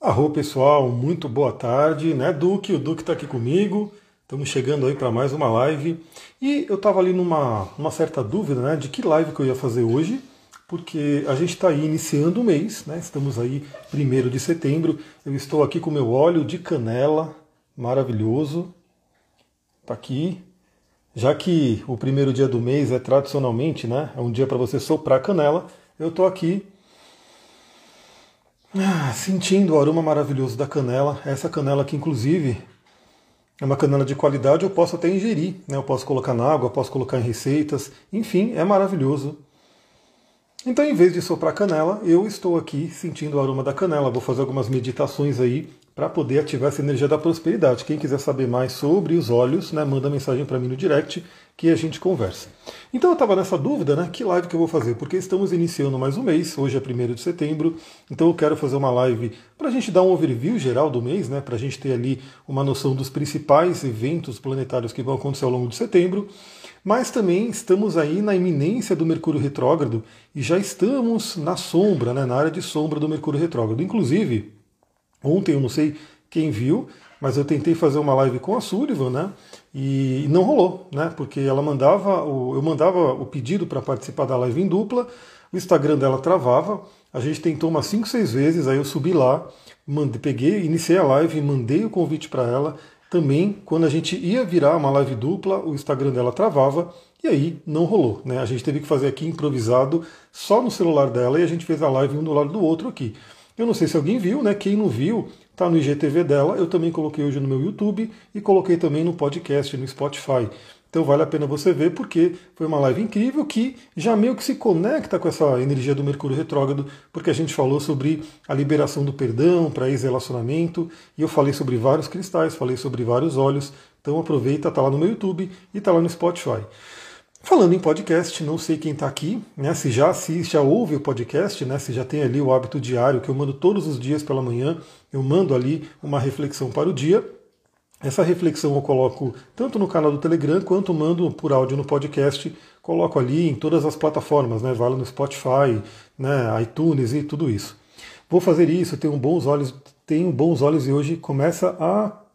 Arro pessoal, muito boa tarde, né Duque? O Duque está aqui comigo, estamos chegando aí para mais uma live e eu estava ali numa uma certa dúvida né, de que live que eu ia fazer hoje, porque a gente está aí iniciando o mês, né? Estamos aí primeiro de setembro. Eu estou aqui com meu óleo de canela, maravilhoso, tá aqui. Já que o primeiro dia do mês é tradicionalmente, né, é um dia para você soprar canela, eu estou aqui ah, sentindo o aroma maravilhoso da canela. Essa canela que inclusive é uma canela de qualidade, eu posso até ingerir, né? Eu posso colocar na água, posso colocar em receitas, enfim, é maravilhoso. Então, em vez de soprar canela, eu estou aqui sentindo o aroma da canela. Vou fazer algumas meditações aí para poder ativar essa energia da prosperidade. Quem quiser saber mais sobre os olhos, né, manda mensagem para mim no direct que a gente conversa. Então eu estava nessa dúvida, né? Que live que eu vou fazer? Porque estamos iniciando mais um mês, hoje é 1 de setembro, então eu quero fazer uma live para a gente dar um overview geral do mês, né? Para a gente ter ali uma noção dos principais eventos planetários que vão acontecer ao longo de setembro. Mas também estamos aí na iminência do Mercúrio retrógrado e já estamos na sombra, né? Na área de sombra do Mercúrio retrógrado. Inclusive, ontem eu não sei quem viu, mas eu tentei fazer uma live com a Sullivan, né? E não rolou, né? Porque ela mandava, o, eu mandava o pedido para participar da live em dupla, o Instagram dela travava, a gente tentou umas 5, 6 vezes, aí eu subi lá, mandei, peguei, iniciei a live, mandei o convite para ela. Também, quando a gente ia virar uma live dupla, o Instagram dela travava e aí não rolou. Né? A gente teve que fazer aqui improvisado só no celular dela e a gente fez a live um do lado do outro aqui. Eu não sei se alguém viu, né? Quem não viu, tá no IGTV dela. Eu também coloquei hoje no meu YouTube e coloquei também no podcast, no Spotify. Então vale a pena você ver, porque foi uma live incrível que já meio que se conecta com essa energia do Mercúrio retrógrado, porque a gente falou sobre a liberação do perdão para ex-relacionamento, e eu falei sobre vários cristais, falei sobre vários olhos. Então aproveita, tá lá no meu YouTube e tá lá no Spotify. Falando em podcast, não sei quem está aqui, né? Se já assiste, já ouve o podcast, né? Se já tem ali o hábito diário que eu mando todos os dias pela manhã, eu mando ali uma reflexão para o dia. Essa reflexão eu coloco tanto no canal do Telegram quanto mando por áudio no podcast. Coloco ali em todas as plataformas, né? Vale no Spotify, né? iTunes e tudo isso. Vou fazer isso, tenho bons olhos, tenho bons olhos e hoje começa a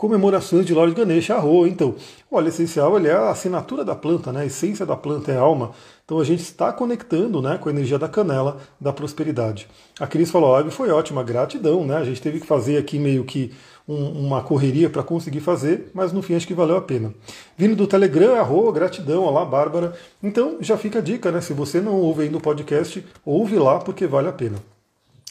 comemorações de Lord Ganesha Arro. Então, o óleo essencial ele é a assinatura da planta, né? a essência da planta é a alma. Então a gente está conectando né, com a energia da canela, da prosperidade. A Cris falou, a live foi ótima, gratidão, né? A gente teve que fazer aqui meio que um, uma correria para conseguir fazer, mas no fim acho que valeu a pena. Vindo do Telegram, arroba, gratidão, olá Bárbara. Então já fica a dica, né? Se você não ouve ainda o podcast, ouve lá porque vale a pena.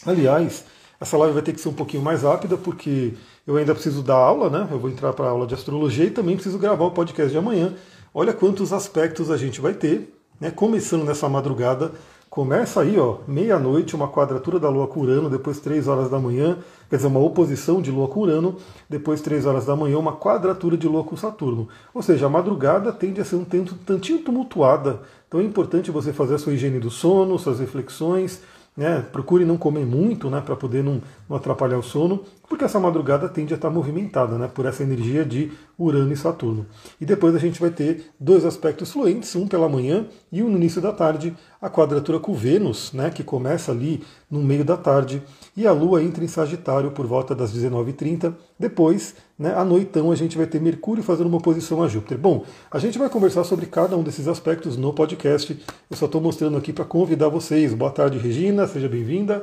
Aliás, essa live vai ter que ser um pouquinho mais rápida, porque eu ainda preciso dar aula, né? Eu vou entrar para a aula de astrologia e também preciso gravar o podcast de amanhã. Olha quantos aspectos a gente vai ter, né? Começando nessa madrugada, começa aí, ó, meia-noite, uma quadratura da Lua com Urano, depois três horas da manhã, quer dizer, uma oposição de Lua com Urano, depois três horas da manhã, uma quadratura de Lua com Saturno. Ou seja, a madrugada tende a ser um tanto, tantinho tumultuada. Então é importante você fazer a sua higiene do sono, suas reflexões, né? Procure não comer muito, né, para poder não, não, atrapalhar o sono, porque essa madrugada tende a estar movimentada, né, por essa energia de Urano e Saturno. E depois a gente vai ter dois aspectos fluentes, um pela manhã e um no início da tarde, a quadratura com Vênus, né, que começa ali no meio da tarde, e a Lua entra em Sagitário por volta das 19h30. Depois, né, à noitão, a gente vai ter Mercúrio fazendo uma oposição a Júpiter. Bom, a gente vai conversar sobre cada um desses aspectos no podcast. Eu só estou mostrando aqui para convidar vocês. Boa tarde, Regina, seja bem-vinda.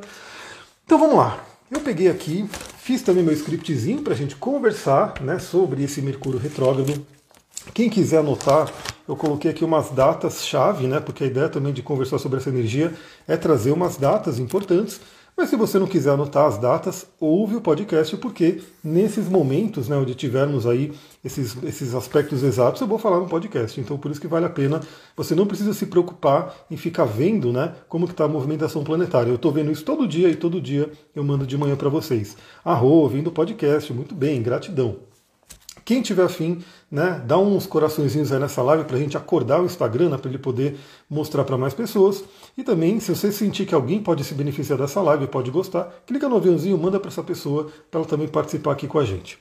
Então vamos lá. Eu peguei aqui, fiz também meu scriptzinho para a gente conversar né, sobre esse Mercúrio retrógrado. Quem quiser anotar, eu coloquei aqui umas datas-chave, né? Porque a ideia também de conversar sobre essa energia é trazer umas datas importantes. Mas se você não quiser anotar as datas, ouve o podcast, porque nesses momentos, né, onde tivermos aí esses, esses aspectos exatos, eu vou falar no podcast. Então por isso que vale a pena. Você não precisa se preocupar em ficar vendo né, como está a movimentação planetária. Eu estou vendo isso todo dia e todo dia eu mando de manhã para vocês. Arro, ouvindo o podcast, muito bem, gratidão. Quem tiver afim, né, dá uns coraçõezinhos aí nessa live para a gente acordar o Instagram, né, para ele poder mostrar para mais pessoas. E também, se você sentir que alguém pode se beneficiar dessa live, pode gostar, clica no aviãozinho, manda para essa pessoa, para ela também participar aqui com a gente.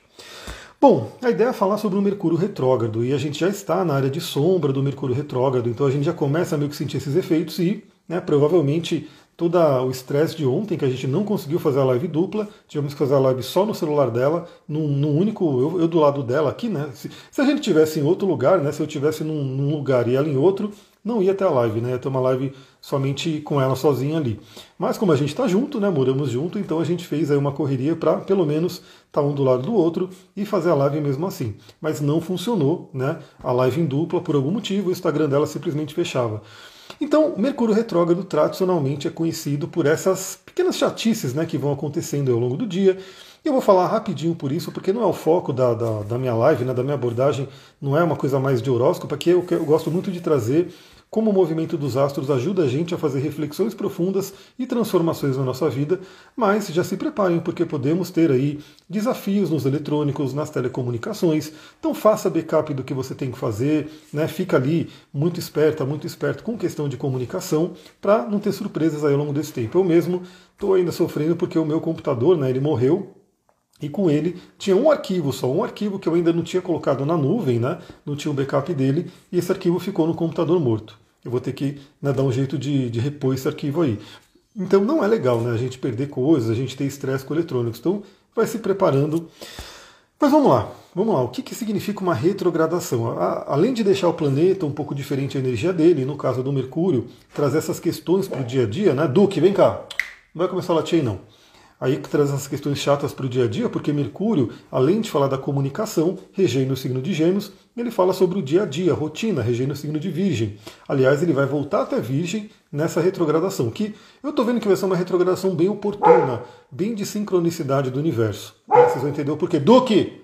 Bom, a ideia é falar sobre o Mercúrio retrógrado e a gente já está na área de sombra do Mercúrio retrógrado, então a gente já começa a meio que sentir esses efeitos e né, provavelmente todo o estresse de ontem, que a gente não conseguiu fazer a live dupla, tivemos que fazer a live só no celular dela, num, num único, eu, eu, do lado dela aqui, né? Se, se, a gente tivesse em outro lugar, né? Se eu tivesse num, num lugar e ela em outro, não ia ter a live, né? Ia ter uma live somente com ela sozinha ali. Mas como a gente está junto, né? Moramos junto, então a gente fez aí uma correria para pelo menos estar tá um do lado do outro e fazer a live mesmo assim. Mas não funcionou, né? A live em dupla por algum motivo, o Instagram dela simplesmente fechava. Então, Mercúrio retrógrado tradicionalmente é conhecido por essas pequenas chatices né, que vão acontecendo ao longo do dia. Eu vou falar rapidinho por isso, porque não é o foco da, da, da minha live, né, da minha abordagem, não é uma coisa mais de horóscopo, porque eu, eu gosto muito de trazer como o movimento dos astros ajuda a gente a fazer reflexões profundas e transformações na nossa vida, mas já se preparem porque podemos ter aí desafios nos eletrônicos, nas telecomunicações. Então faça backup do que você tem que fazer, né? Fica ali muito esperta, muito esperto com questão de comunicação para não ter surpresas aí ao longo desse tempo. Eu mesmo estou ainda sofrendo porque o meu computador, né, ele morreu e com ele tinha um arquivo só, um arquivo que eu ainda não tinha colocado na nuvem, né? não tinha o backup dele, e esse arquivo ficou no computador morto. Eu vou ter que né, dar um jeito de, de repor esse arquivo aí. Então não é legal né, a gente perder coisas, a gente ter estresse com eletrônicos. Então vai se preparando. Mas vamos lá, vamos lá. O que, que significa uma retrogradação? A, além de deixar o planeta um pouco diferente a energia dele, no caso do Mercúrio, trazer essas questões para o dia a dia, né? Duque, vem cá. Não vai começar a latir aí, não. Aí que traz as questões chatas para o dia a dia, porque Mercúrio, além de falar da comunicação, regendo o signo de Gêmeos, ele fala sobre o dia a dia, rotina, regendo o signo de Virgem. Aliás, ele vai voltar até Virgem nessa retrogradação, que eu estou vendo que vai ser uma retrogradação bem oportuna, bem de sincronicidade do universo. Vocês vão entender o porquê. Duque!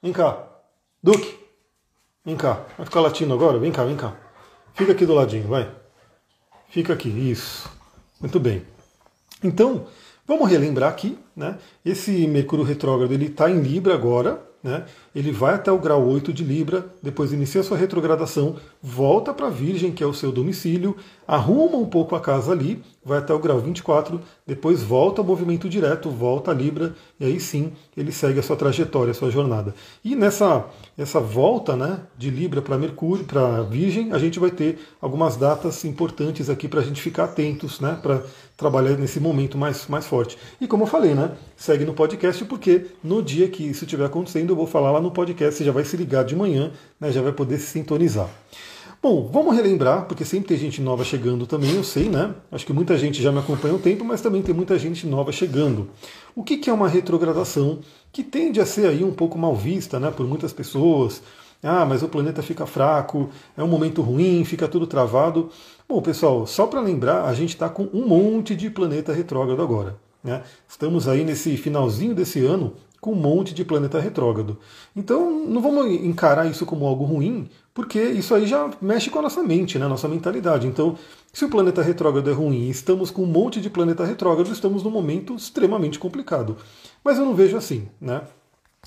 Vem cá. Duque! Vem cá. Vai ficar latindo agora? Vem cá, vem cá. Fica aqui do ladinho, vai. Fica aqui, isso. Muito bem. Então, Vamos relembrar aqui, né? Esse Mercúrio retrógrado ele está em Libra agora, né? Ele vai até o grau 8 de Libra, depois inicia sua retrogradação, volta para Virgem, que é o seu domicílio, arruma um pouco a casa ali, vai até o grau 24, depois volta ao movimento direto, volta a Libra, e aí sim ele segue a sua trajetória, a sua jornada. E nessa essa volta né, de Libra para Mercúrio, para Virgem, a gente vai ter algumas datas importantes aqui para a gente ficar atentos, né? Para trabalhar nesse momento mais, mais forte. E como eu falei, né? Segue no podcast, porque no dia que isso estiver acontecendo, eu vou falar lá no podcast, você já vai se ligar de manhã, né, já vai poder se sintonizar. Bom, vamos relembrar, porque sempre tem gente nova chegando também, eu sei, né? Acho que muita gente já me acompanha há um tempo, mas também tem muita gente nova chegando. O que, que é uma retrogradação? Que tende a ser aí um pouco mal vista, né, por muitas pessoas. Ah, mas o planeta fica fraco, é um momento ruim, fica tudo travado. Bom, pessoal, só para lembrar, a gente está com um monte de planeta retrógrado agora. Né? Estamos aí nesse finalzinho desse ano com um monte de planeta retrógrado. Então, não vamos encarar isso como algo ruim, porque isso aí já mexe com a nossa mente, né? nossa mentalidade. Então, se o planeta retrógrado é ruim e estamos com um monte de planeta retrógrado, estamos num momento extremamente complicado. Mas eu não vejo assim. Né?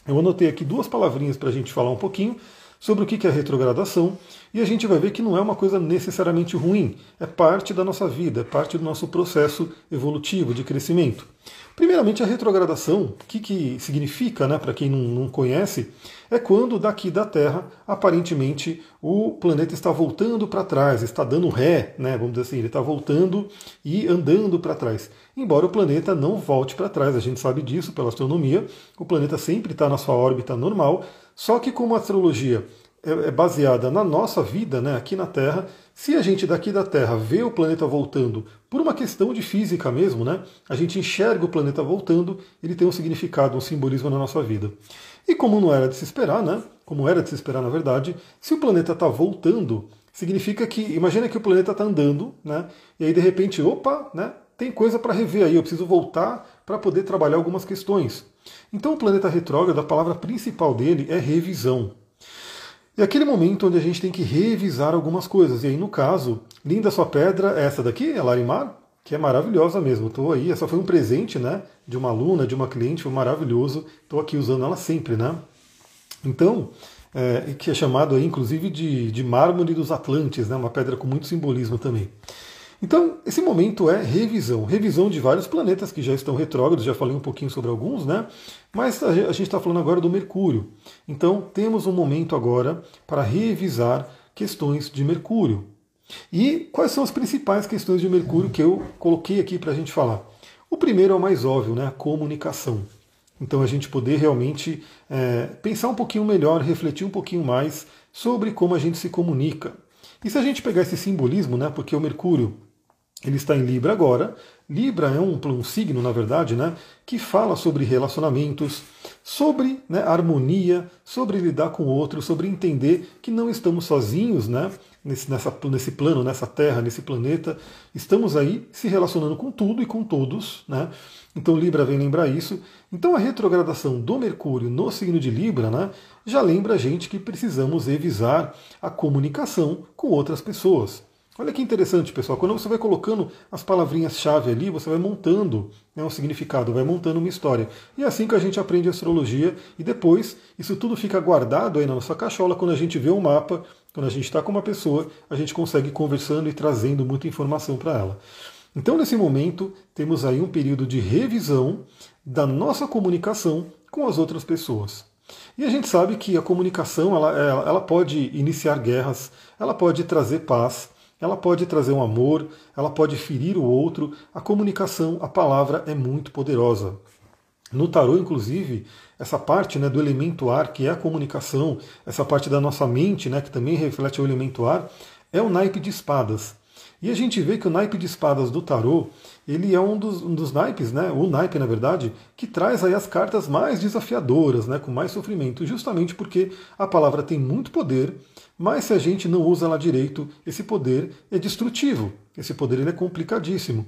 Eu anotei aqui duas palavrinhas para a gente falar um pouquinho sobre o que é retrogradação e a gente vai ver que não é uma coisa necessariamente ruim, é parte da nossa vida, é parte do nosso processo evolutivo de crescimento. Primeiramente, a retrogradação, o que, que significa, né, para quem não, não conhece, é quando daqui da Terra, aparentemente, o planeta está voltando para trás, está dando ré, né, vamos dizer assim, ele está voltando e andando para trás. Embora o planeta não volte para trás, a gente sabe disso pela astronomia, o planeta sempre está na sua órbita normal, só que como a astrologia é, é baseada na nossa vida, né, aqui na Terra, se a gente daqui da Terra vê o planeta voltando por uma questão de física mesmo, né, a gente enxerga o planeta voltando, ele tem um significado, um simbolismo na nossa vida. E como não era de se esperar, né, como era de se esperar na verdade, se o planeta está voltando, significa que, imagina que o planeta está andando, né, e aí de repente, opa, né, tem coisa para rever aí, eu preciso voltar para poder trabalhar algumas questões. Então o planeta retrógrado, a palavra principal dele é revisão. É aquele momento onde a gente tem que revisar algumas coisas. E aí, no caso, linda sua pedra, essa daqui, a Larimar, que é maravilhosa mesmo. Estou aí, essa foi um presente, né, de uma aluna, de uma cliente, foi maravilhoso. Estou aqui usando ela sempre, né? Então, é, que é chamado aí, inclusive, de, de mármore dos Atlantes, né, uma pedra com muito simbolismo também. Então, esse momento é revisão. Revisão de vários planetas que já estão retrógrados, já falei um pouquinho sobre alguns, né? Mas a gente está falando agora do Mercúrio. Então, temos um momento agora para revisar questões de Mercúrio. E quais são as principais questões de Mercúrio que eu coloquei aqui para a gente falar? O primeiro é o mais óbvio, né? A comunicação. Então a gente poder realmente é, pensar um pouquinho melhor, refletir um pouquinho mais sobre como a gente se comunica. E se a gente pegar esse simbolismo, né? Porque o Mercúrio ele está em Libra agora. Libra é um, um signo, na verdade, né, que fala sobre relacionamentos, sobre né, harmonia, sobre lidar com o outro, sobre entender que não estamos sozinhos né, nesse, nessa, nesse plano, nessa terra, nesse planeta. Estamos aí se relacionando com tudo e com todos. Né? Então Libra vem lembrar isso. Então a retrogradação do Mercúrio no signo de Libra né, já lembra a gente que precisamos revisar a comunicação com outras pessoas. Olha que interessante, pessoal. Quando você vai colocando as palavrinhas-chave ali, você vai montando né, um significado, vai montando uma história. E é assim que a gente aprende astrologia e depois isso tudo fica guardado aí na nossa cachola. Quando a gente vê um mapa, quando a gente está com uma pessoa, a gente consegue conversando e trazendo muita informação para ela. Então, nesse momento, temos aí um período de revisão da nossa comunicação com as outras pessoas. E a gente sabe que a comunicação ela, ela pode iniciar guerras, ela pode trazer paz, ela pode trazer um amor, ela pode ferir o outro. A comunicação, a palavra é muito poderosa. No tarô, inclusive, essa parte né, do elemento ar, que é a comunicação, essa parte da nossa mente, né, que também reflete o elemento ar, é o naipe de espadas. E a gente vê que o naipe de espadas do tarô, ele é um dos, um dos naipes, né, o naipe, na verdade, que traz aí as cartas mais desafiadoras, né, com mais sofrimento, justamente porque a palavra tem muito poder, mas se a gente não usa ela direito, esse poder é destrutivo, esse poder ele é complicadíssimo.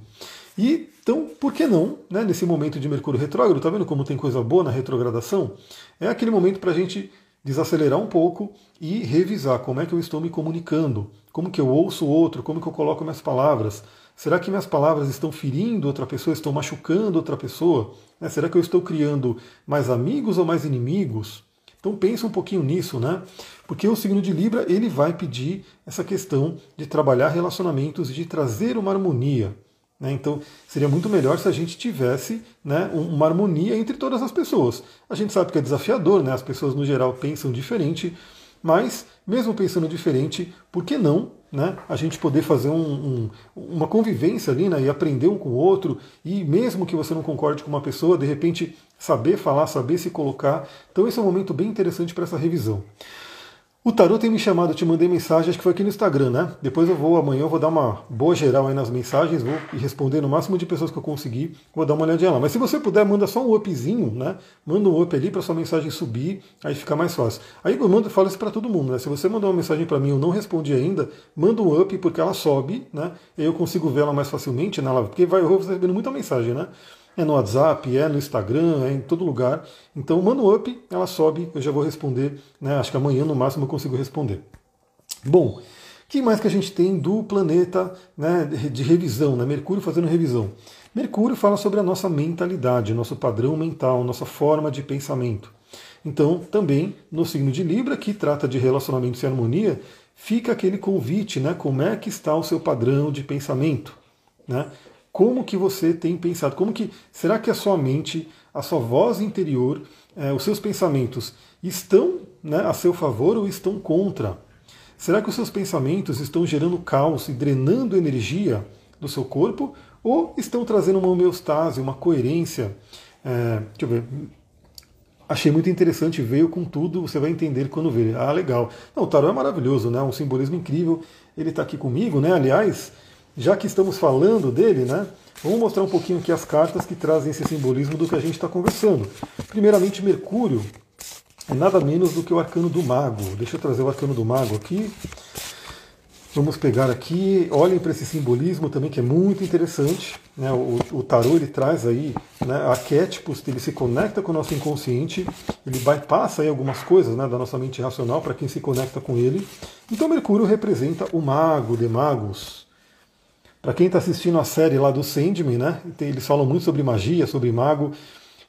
E então, por que não, né, nesse momento de Mercúrio retrógrado, tá vendo como tem coisa boa na retrogradação? É aquele momento para a gente desacelerar um pouco e revisar como é que eu estou me comunicando, como que eu ouço o outro, como que eu coloco minhas palavras. Será que minhas palavras estão ferindo outra pessoa, estão machucando outra pessoa? Né, será que eu estou criando mais amigos ou mais inimigos? Então pensa um pouquinho nisso, né? Porque o signo de Libra ele vai pedir essa questão de trabalhar relacionamentos e de trazer uma harmonia. Né? Então seria muito melhor se a gente tivesse né, uma harmonia entre todas as pessoas. A gente sabe que é desafiador, né? As pessoas no geral pensam diferente, mas mesmo pensando diferente, por que não né, a gente poder fazer um, um, uma convivência ali né, e aprender um com o outro, e mesmo que você não concorde com uma pessoa, de repente saber falar, saber se colocar. Então esse é um momento bem interessante para essa revisão. O Tarot tem me chamado, eu te mandei mensagem, acho que foi aqui no Instagram, né? Depois eu vou, amanhã eu vou dar uma boa geral aí nas mensagens, vou responder no máximo de pessoas que eu conseguir, vou dar uma olhadinha lá. Mas se você puder, manda só um upzinho, né? Manda um up ali para sua mensagem subir, aí fica mais fácil. Aí eu mando, falo isso para todo mundo, né? Se você mandar uma mensagem para mim e eu não respondi ainda, manda um up porque ela sobe, né? E eu consigo ver ela mais facilmente live, porque vai, eu vou recebendo muita mensagem, né? É no WhatsApp, é no Instagram, é em todo lugar. Então manda um up, ela sobe, eu já vou responder. Né? Acho que amanhã no máximo eu consigo responder. Bom, que mais que a gente tem do planeta né, de revisão, né? Mercúrio fazendo revisão? Mercúrio fala sobre a nossa mentalidade, nosso padrão mental, nossa forma de pensamento. Então, também no signo de Libra, que trata de relacionamentos e harmonia, fica aquele convite, né? Como é que está o seu padrão de pensamento? Né? Como que você tem pensado, como que será que a sua mente, a sua voz interior, é, os seus pensamentos estão né, a seu favor ou estão contra? Será que os seus pensamentos estão gerando caos e drenando energia do seu corpo ou estão trazendo uma homeostase, uma coerência? É, deixa eu ver. Achei muito interessante, veio com tudo, você vai entender quando ver. Ah, legal. Não, o tarô é maravilhoso, né? Um simbolismo incrível. Ele está aqui comigo, né? Aliás, já que estamos falando dele, né, vamos mostrar um pouquinho aqui as cartas que trazem esse simbolismo do que a gente está conversando. Primeiramente, Mercúrio é nada menos do que o arcano do mago. Deixa eu trazer o arcano do mago aqui. Vamos pegar aqui, olhem para esse simbolismo também que é muito interessante. Né? O, o tarô ele traz aí né, arquétipos, ele se conecta com o nosso inconsciente, ele bypassa aí algumas coisas né, da nossa mente racional para quem se conecta com ele. Então Mercúrio representa o mago de magos, para quem está assistindo a série lá do Sandman, né, eles falam muito sobre magia, sobre mago.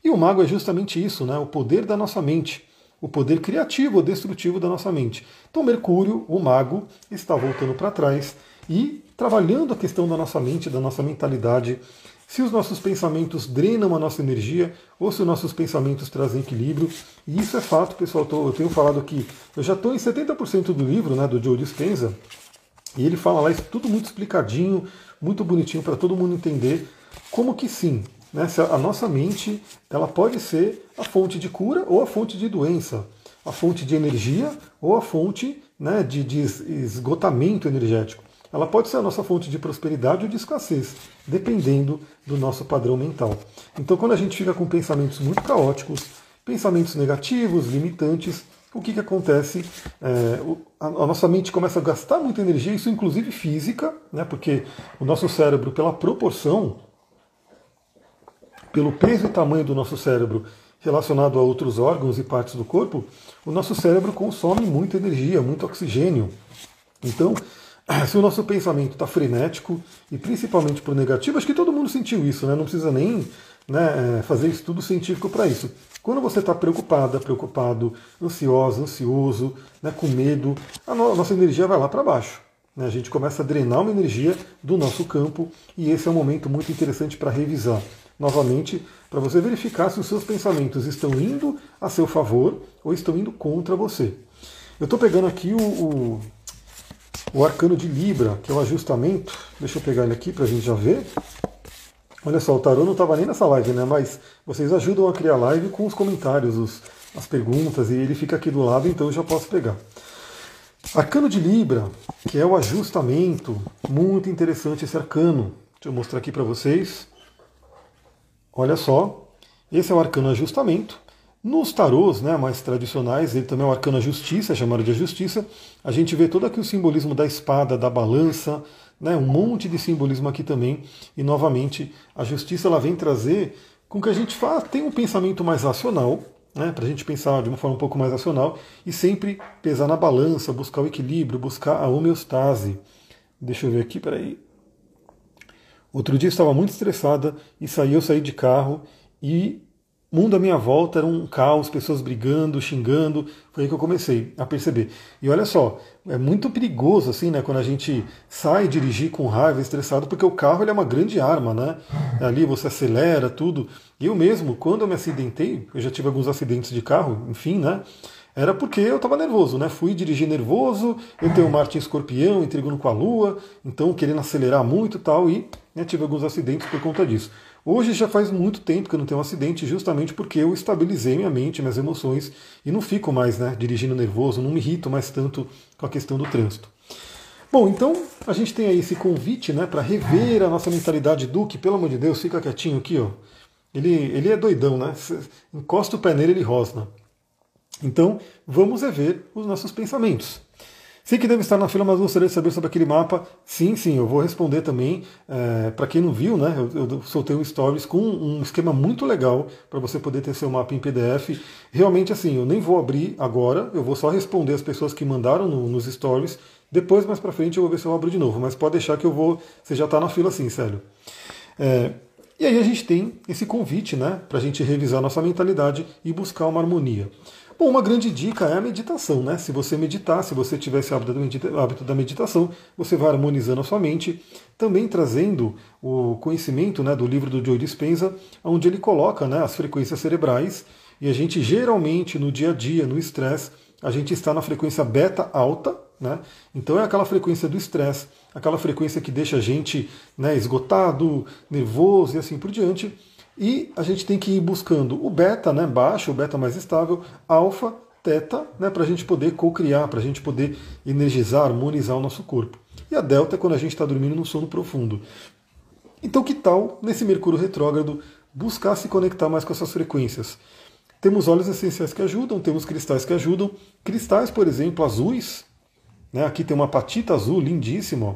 E o mago é justamente isso, né, o poder da nossa mente, o poder criativo ou destrutivo da nossa mente. Então Mercúrio, o mago, está voltando para trás e trabalhando a questão da nossa mente, da nossa mentalidade, se os nossos pensamentos drenam a nossa energia ou se os nossos pensamentos trazem equilíbrio. E isso é fato, pessoal. Eu tenho falado que eu já estou em 70% do livro né, do Joe Dispenza, E ele fala lá isso tudo muito explicadinho, muito bonitinho para todo mundo entender como que sim, né, a nossa mente ela pode ser a fonte de cura ou a fonte de doença, a fonte de energia ou a fonte né, de, de esgotamento energético. Ela pode ser a nossa fonte de prosperidade ou de escassez, dependendo do nosso padrão mental. Então, quando a gente fica com pensamentos muito caóticos, pensamentos negativos, limitantes, o que, que acontece? É, a, nossa mente começa a gastar muita energia, isso inclusive física, né, porque o nosso cérebro, pela proporção, pelo peso e tamanho do nosso cérebro relacionado a outros órgãos e partes do corpo, o nosso cérebro consome muita energia, muito oxigênio. Então, se o nosso pensamento está frenético, e principalmente o negativo, acho que todo mundo sentiu isso, né? não precisa nem né, é, fazer estudo científico para isso. Quando você está preocupada, preocupado, ansiosa, ansioso, né, com medo, a, no nossa energia vai lá para baixo. Né? A gente começa a drenar uma energia do nosso campo e esse é um momento muito interessante para revisar. Novamente, para você verificar se os seus pensamentos estão indo a seu favor ou estão indo contra você. Eu estou pegando aqui o, o, o arcano de Libra, que é o ajustamento. Deixa eu pegar ele aqui para a gente já ver. Olha só, o tarô não estava nem nessa live, né? Mas vocês ajudam a criar live com os comentários, os, as perguntas, e ele fica aqui do lado, então eu já posso pegar. Arcano de Libra, que é o ajustamento, muito interessante esse arcano. Deixa eu mostrar aqui para vocês. Olha só, esse é o arcano ajustamento. Nos tarôs né, mais tradicionais, ele também é o arcano justiça, é chamado de justiça. A gente vê todo aqui o simbolismo da espada, da balança, né, um monte de simbolismo aqui também. E novamente, a justiça ela vem trazer com que a gente faça, tenha um pensamento mais racional, né, para a gente pensar de uma forma um pouco mais racional e sempre pesar na balança, buscar o equilíbrio, buscar a homeostase. Deixa eu ver aqui, peraí. Outro dia eu estava muito estressada e saí, eu saí de carro e mundo à minha volta era um caos, pessoas brigando, xingando. Foi aí que eu comecei a perceber. E olha só, é muito perigoso assim, né, quando a gente sai dirigir com raiva, estressado, porque o carro ele é uma grande arma, né? Ali você acelera tudo. Eu mesmo, quando eu me acidentei, eu já tive alguns acidentes de carro, enfim, né? Era porque eu estava nervoso, né? Fui dirigir nervoso, eu tenho Marte em escorpião, intrigando com a Lua, então querendo acelerar muito tal, e né, tive alguns acidentes por conta disso. Hoje já faz muito tempo que eu não tenho um acidente, justamente porque eu estabilizei minha mente, minhas emoções e não fico mais né, dirigindo nervoso, não me irrito mais tanto com a questão do trânsito. Bom, então a gente tem aí esse convite né, para rever a nossa mentalidade do que, pelo amor de Deus, fica quietinho aqui, ó. Ele, ele é doidão, né? Encosta o pé nele, ele rosna. Então, vamos rever os nossos pensamentos. Sei que deve estar na fila, mas gostaria de saber sobre aquele mapa. Sim, sim, eu vou responder também. É, para quem não viu, né, eu, eu, soltei um stories com um esquema muito legal para você poder ter seu mapa em PDF. Realmente, assim, eu nem vou abrir agora, eu vou só responder as pessoas que mandaram no, nos stories. Depois, mais para frente, eu vou ver se eu abro de novo. Mas pode deixar que eu vou. Você já está na fila, sim, sério. É, e aí a gente tem esse convite, né, para a gente revisar nossa mentalidade e buscar uma harmonia. Bom, uma grande dica é a meditação, né? Se você meditar, se você tiver esse hábito da meditação, você vai harmonizando a sua mente, também trazendo o conhecimento né, do livro do Joe Dispenza, onde ele coloca né, as frequências cerebrais, e a gente geralmente no dia a dia, no estresse, a gente está na frequência beta alta, né? Então é aquela frequência do estresse, aquela frequência que deixa a gente né, esgotado, nervoso e assim por diante. E a gente tem que ir buscando o beta, né, baixo, o beta mais estável, alfa, teta, né, para a gente poder co-criar, para a gente poder energizar, harmonizar o nosso corpo. E a delta é quando a gente está dormindo no sono profundo. Então, que tal, nesse Mercúrio retrógrado, buscar se conectar mais com essas frequências? Temos óleos essenciais que ajudam, temos cristais que ajudam. Cristais, por exemplo, azuis. Né? Aqui tem uma patita azul lindíssima. Ó.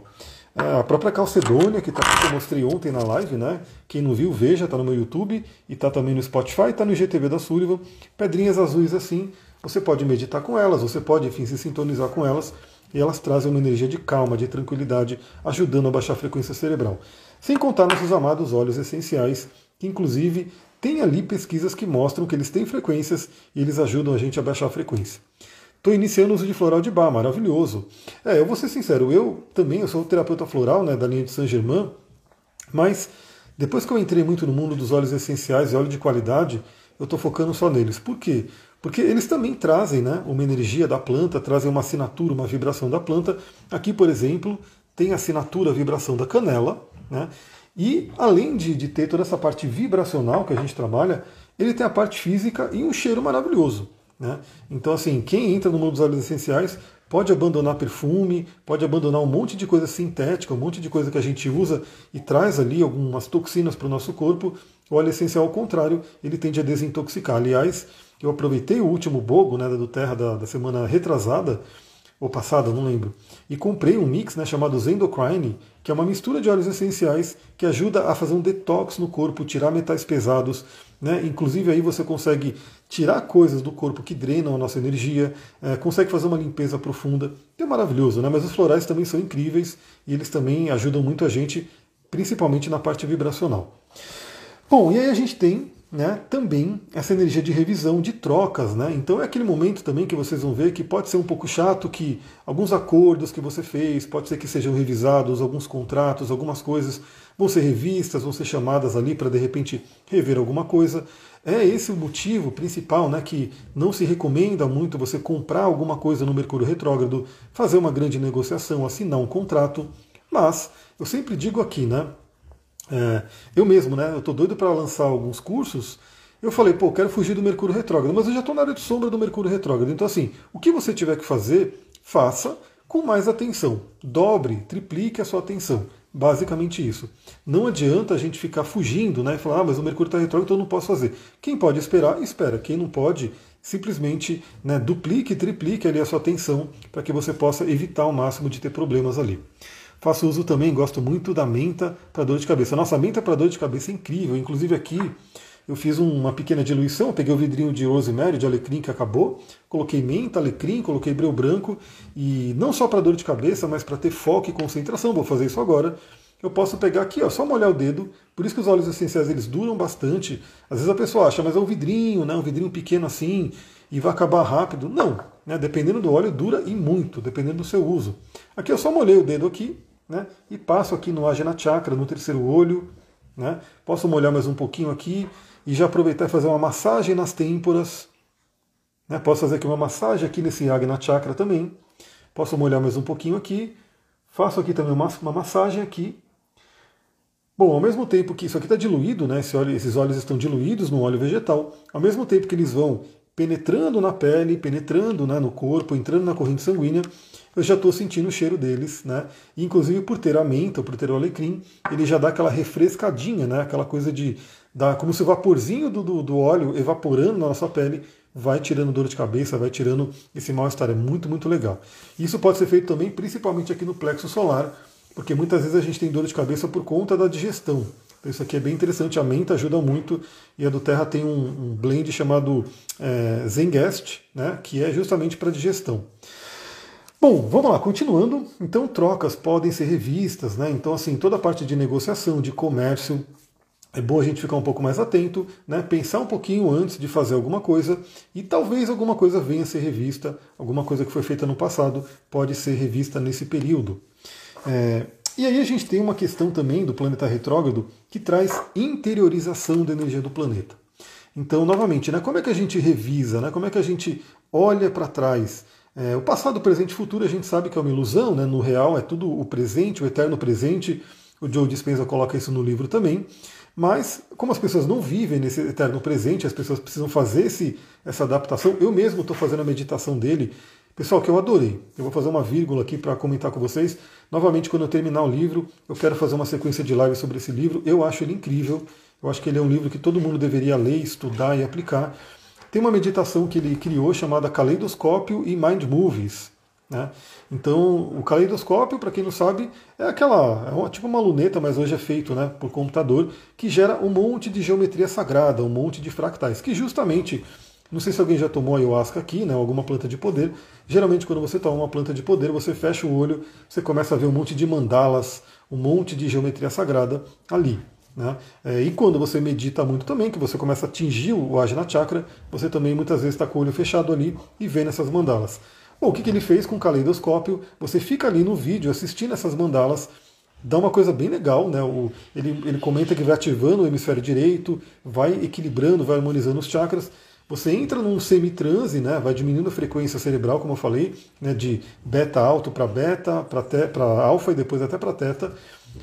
É, a própria Calcedônia, que, tá, que eu mostrei ontem na live, né? Quem não viu, veja, está no meu YouTube e está também no Spotify, está no IGTV da Sullivan. Pedrinhas azuis assim, você pode meditar com elas, você pode, enfim, se sintonizar com elas e elas trazem uma energia de calma, de tranquilidade, ajudando a baixar a frequência cerebral. Sem contar nossos amados óleos essenciais, que inclusive tem ali pesquisas que mostram que eles têm frequências e eles ajudam a gente a baixar a frequência. Estou iniciando o uso de floral de bar, maravilhoso. É, eu vou ser sincero, eu também eu sou terapeuta floral né, da linha de Saint Germain, mas depois que eu entrei muito no mundo dos óleos essenciais e óleo de qualidade, eu estou focando só neles. Por quê? Porque eles também trazem né, uma energia da planta, trazem uma assinatura, uma vibração da planta. Aqui, por exemplo, tem a assinatura, a vibração da canela, né? E além de, de ter toda essa parte vibracional que a gente trabalha, ele tem a parte física e um cheiro maravilhoso. Né? Então, assim, quem entra no mundo dos óleos essenciais pode abandonar perfume, pode abandonar um monte de coisa sintética, um monte de coisa que a gente usa e traz ali algumas toxinas para o nosso corpo. O óleo essencial, ao contrário, ele tende a desintoxicar. Aliás, eu aproveitei o último bogo né, do Terra da, da semana retrasada, ou passada, não lembro, e comprei um mix né, chamado Zendocrine, que é uma mistura de óleos essenciais que ajuda a fazer um detox no corpo, tirar metais pesados, né? Inclusive aí você consegue tirar coisas do corpo que drenam a nossa energia, é, consegue fazer uma limpeza profunda, é maravilhoso, né? Mas os florais também são incríveis e eles também ajudam muito a gente, principalmente na parte vibracional. Bom, e aí a gente tem né, também essa energia de revisão, de trocas. Né? Então é aquele momento também que vocês vão ver que pode ser um pouco chato, que alguns acordos que você fez, pode ser que sejam revisados, alguns contratos, algumas coisas vão ser revistas, vão ser chamadas ali para de repente rever alguma coisa. É esse o motivo principal, né, que não se recomenda muito você comprar alguma coisa no Mercúrio retrógrado, fazer uma grande negociação, assinar um contrato. Mas eu sempre digo aqui, né, é, eu mesmo, né? Eu tô doido para lançar alguns cursos. Eu falei, pô, quero fugir do Mercúrio retrógrado, mas eu já estou na área de sombra do Mercúrio retrógrado. Então, assim, o que você tiver que fazer, faça com mais atenção. Dobre, triplique a sua atenção. Basicamente isso. Não adianta a gente ficar fugindo, né? Falar, ah, mas o Mercúrio está retrógrado, então eu não posso fazer. Quem pode esperar, espera. Quem não pode, simplesmente né, duplique, triplique ali a sua atenção para que você possa evitar ao máximo de ter problemas ali. Faço uso também, gosto muito da menta para dor de cabeça. Nossa, a menta para dor de cabeça é incrível. Inclusive aqui eu fiz uma pequena diluição, eu peguei o vidrinho de rosemary, de alecrim que acabou, coloquei menta, alecrim, coloquei breu branco e não só para dor de cabeça, mas para ter foco e concentração. Vou fazer isso agora. Eu posso pegar aqui, ó, só molhar o dedo. Por isso que os óleos essenciais eles duram bastante. Às vezes a pessoa acha, mas é um vidrinho, né, um vidrinho pequeno assim e vai acabar rápido. Não, né, dependendo do óleo dura e muito, dependendo do seu uso. Aqui eu só molhei o dedo aqui, né? E passo aqui no Ajna Chakra, no terceiro olho. Né? Posso molhar mais um pouquinho aqui e já aproveitar e fazer uma massagem nas têmporas. Né? Posso fazer aqui uma massagem aqui nesse Ajna Chakra também. Posso molhar mais um pouquinho aqui. Faço aqui também uma, uma massagem aqui. Bom, ao mesmo tempo que isso aqui está diluído, né, esse óleo, esses óleos estão diluídos no óleo vegetal, ao mesmo tempo que eles vão penetrando na pele, penetrando né, no corpo, entrando na corrente sanguínea, eu já estou sentindo o cheiro deles, né? inclusive por ter a menta, por ter o alecrim, ele já dá aquela refrescadinha, né? Aquela coisa de dá como se o vaporzinho do, do, do óleo evaporando na nossa pele vai tirando dor de cabeça, vai tirando esse mal-estar. É muito, muito legal. Isso pode ser feito também, principalmente aqui no plexo solar, porque muitas vezes a gente tem dor de cabeça por conta da digestão. Então, isso aqui é bem interessante, a menta ajuda muito, e a do Terra tem um, um blend chamado é, Zengest, né, que é justamente para digestão. Bom, vamos lá, continuando. Então, trocas podem ser revistas, né? Então, assim, toda a parte de negociação, de comércio, é bom a gente ficar um pouco mais atento, né? pensar um pouquinho antes de fazer alguma coisa e talvez alguma coisa venha a ser revista, alguma coisa que foi feita no passado pode ser revista nesse período. É, e aí a gente tem uma questão também do planeta retrógrado que traz interiorização da energia do planeta. Então, novamente, né, como é que a gente revisa, né, como é que a gente olha para trás? É, o passado, presente e futuro a gente sabe que é uma ilusão, né? no real é tudo o presente, o eterno presente. O Joe Dispenza coloca isso no livro também. Mas, como as pessoas não vivem nesse eterno presente, as pessoas precisam fazer esse, essa adaptação. Eu mesmo estou fazendo a meditação dele. Pessoal, que eu adorei. Eu vou fazer uma vírgula aqui para comentar com vocês. Novamente, quando eu terminar o livro, eu quero fazer uma sequência de lives sobre esse livro. Eu acho ele incrível. Eu acho que ele é um livro que todo mundo deveria ler, estudar e aplicar. Tem uma meditação que ele criou chamada Caleidoscópio e Mind Movies. Né? Então, o caleidoscópio, para quem não sabe, é aquela, é uma, tipo uma luneta, mas hoje é feito né, por computador, que gera um monte de geometria sagrada, um monte de fractais, que justamente, não sei se alguém já tomou ayahuasca aqui, né, alguma planta de poder, geralmente quando você toma uma planta de poder, você fecha o olho, você começa a ver um monte de mandalas, um monte de geometria sagrada ali. Né? É, e quando você medita muito também, que você começa a atingir o Ajna Chakra, você também muitas vezes está com o olho fechado ali e vê nessas mandalas. Bom, o que, que ele fez com o caleidoscópio? Você fica ali no vídeo assistindo essas mandalas, dá uma coisa bem legal, né? O, ele, ele comenta que vai ativando o hemisfério direito, vai equilibrando, vai harmonizando os chakras. Você entra num semitranse, né, vai diminuindo a frequência cerebral, como eu falei, né, de beta alto para beta, para alfa e depois até para teta.